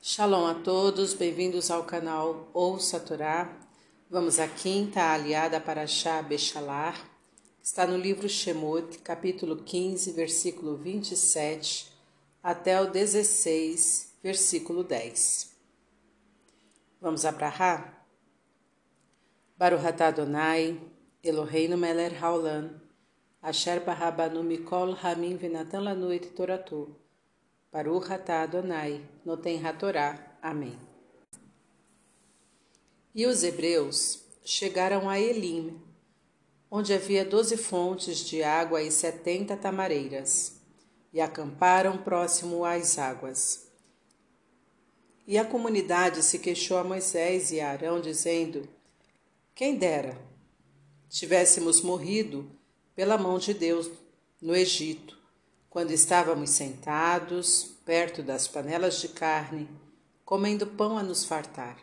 Shalom a todos, bem-vindos ao canal Ouça Torá. Vamos à quinta aliada para Shah Bechalar, está no livro Shemot, capítulo 15, versículo 27 até o 16, versículo 10. Vamos a Brahá? Baruch Adonai, Eloheinu melech haolam, asher barabanu mikol hamim venatan lanu et toratu. Baruch atah Adonai, noten hatorá. Amém. E os hebreus chegaram a Elim, onde havia doze fontes de água e setenta tamareiras, e acamparam próximo às águas. E a comunidade se queixou a Moisés e a Arão, dizendo: Quem dera tivéssemos morrido pela mão de Deus no Egito, quando estávamos sentados perto das panelas de carne, comendo pão a nos fartar.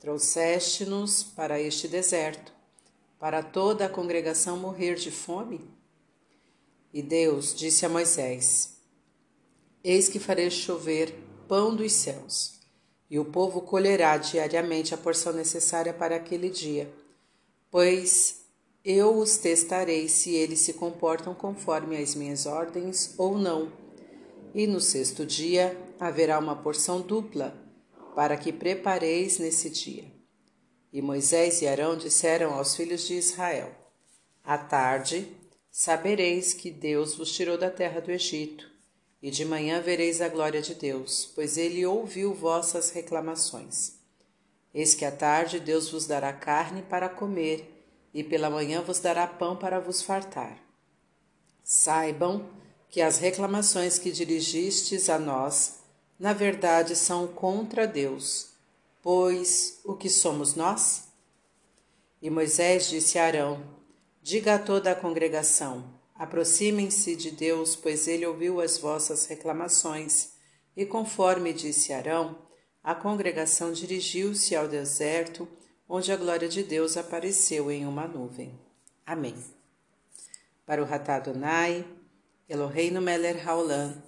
Trouxeste-nos para este deserto, para toda a congregação morrer de fome? E Deus disse a Moisés: Eis que farei chover pão dos céus e o povo colherá diariamente a porção necessária para aquele dia, pois eu os testarei se eles se comportam conforme as minhas ordens ou não. E no sexto dia haverá uma porção dupla, para que prepareis nesse dia. E Moisés e Arão disseram aos filhos de Israel: À tarde sabereis que Deus vos tirou da terra do Egito e de manhã vereis a glória de Deus, pois ele ouviu vossas reclamações. Eis que à tarde Deus vos dará carne para comer, e pela manhã vos dará pão para vos fartar. Saibam que as reclamações que dirigistes a nós, na verdade, são contra Deus, pois o que somos nós? E Moisés disse a Arão: Diga a toda a congregação: Aproximem-se de Deus, pois ele ouviu as vossas reclamações. E conforme disse Arão, a congregação dirigiu-se ao deserto, onde a glória de Deus apareceu em uma nuvem. Amém. Para o Adonai, Eloheinu Meler Haolam,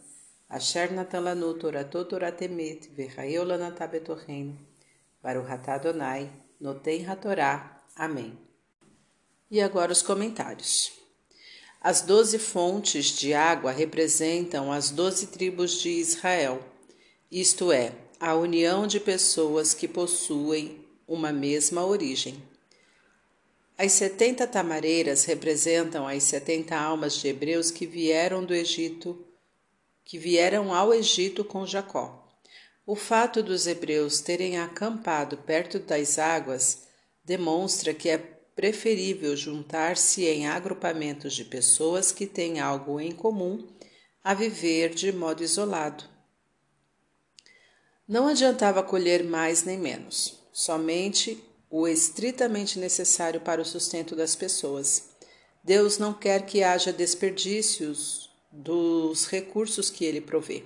Asher Natan Lanu Toratot Toratemet, Verraeu Lanatá para o Adonai, Notem Hatorá. Amém. E agora os comentários. As doze fontes de água representam as doze tribos de Israel, isto é, a união de pessoas que possuem uma mesma origem. As setenta tamareiras representam as setenta almas de hebreus que vieram do Egito, que vieram ao Egito com Jacó. O fato dos hebreus terem acampado perto das águas demonstra que é preferível juntar-se em agrupamentos de pessoas que têm algo em comum a viver de modo isolado. Não adiantava colher mais nem menos, somente o estritamente necessário para o sustento das pessoas. Deus não quer que haja desperdícios dos recursos que ele provê.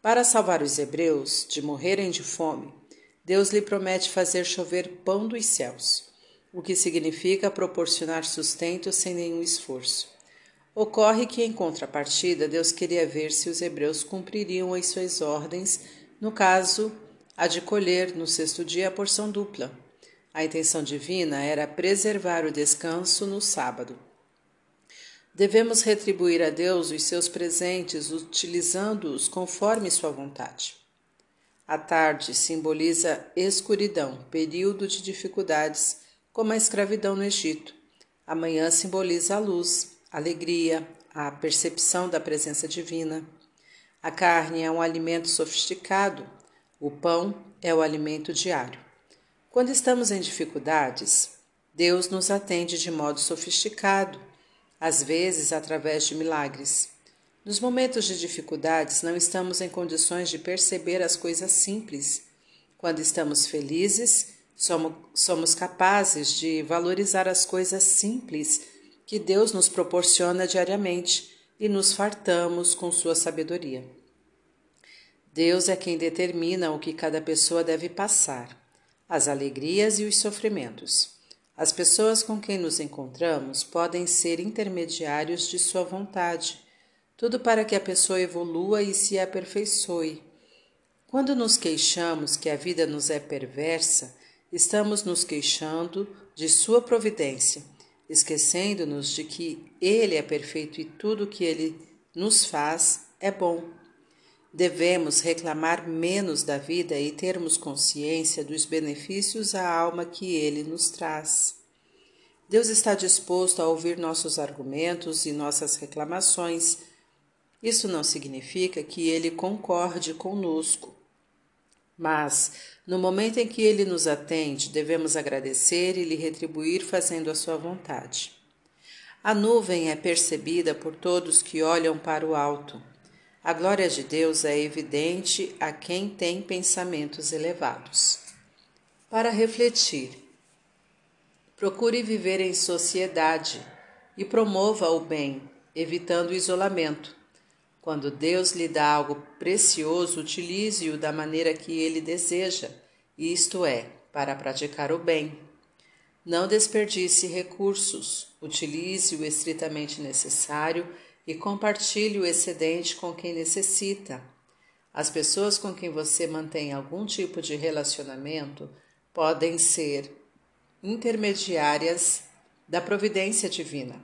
Para salvar os hebreus de morrerem de fome, Deus lhe promete fazer chover pão dos céus o que significa proporcionar sustento sem nenhum esforço. Ocorre que, em contrapartida, Deus queria ver se os hebreus cumpririam as suas ordens, no caso, a de colher no sexto dia a porção dupla. A intenção divina era preservar o descanso no sábado. Devemos retribuir a Deus os seus presentes utilizando-os conforme sua vontade. A tarde simboliza escuridão, período de dificuldades como a escravidão no Egito. A manhã simboliza a luz, alegria, a percepção da presença divina. A carne é um alimento sofisticado, o pão é o alimento diário. Quando estamos em dificuldades, Deus nos atende de modo sofisticado, às vezes através de milagres. Nos momentos de dificuldades, não estamos em condições de perceber as coisas simples. Quando estamos felizes, Somos, somos capazes de valorizar as coisas simples que Deus nos proporciona diariamente e nos fartamos com sua sabedoria. Deus é quem determina o que cada pessoa deve passar, as alegrias e os sofrimentos. As pessoas com quem nos encontramos podem ser intermediários de sua vontade, tudo para que a pessoa evolua e se aperfeiçoe Quando nos queixamos que a vida nos é perversa, estamos nos queixando de Sua providência, esquecendo-nos de que Ele é perfeito e tudo o que Ele nos faz é bom. Devemos reclamar menos da vida e termos consciência dos benefícios à alma que Ele nos traz. Deus está disposto a ouvir nossos argumentos e nossas reclamações. Isso não significa que Ele concorde conosco. Mas, no momento em que Ele nos atende, devemos agradecer e lhe retribuir fazendo a sua vontade. A nuvem é percebida por todos que olham para o alto. A glória de Deus é evidente a quem tem pensamentos elevados. Para refletir, procure viver em sociedade e promova o bem, evitando o isolamento. Quando Deus lhe dá algo precioso, utilize-o da maneira que ele deseja, isto é, para praticar o bem. Não desperdice recursos, utilize o estritamente necessário e compartilhe o excedente com quem necessita. As pessoas com quem você mantém algum tipo de relacionamento podem ser intermediárias da providência divina.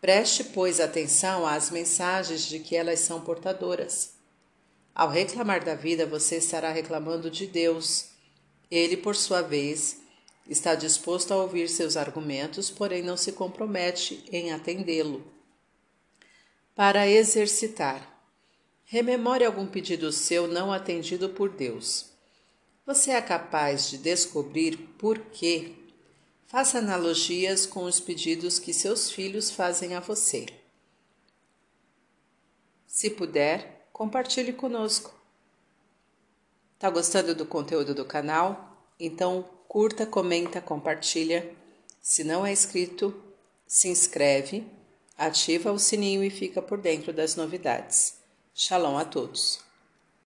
Preste, pois, atenção às mensagens de que elas são portadoras. Ao reclamar da vida, você estará reclamando de Deus. Ele, por sua vez, está disposto a ouvir seus argumentos, porém não se compromete em atendê-lo. Para exercitar, rememore algum pedido seu não atendido por Deus. Você é capaz de descobrir por quê Faça analogias com os pedidos que seus filhos fazem a você. Se puder, compartilhe conosco. Tá gostando do conteúdo do canal? Então curta, comenta, compartilha. Se não é inscrito, se inscreve, ativa o sininho e fica por dentro das novidades. Shalom a todos!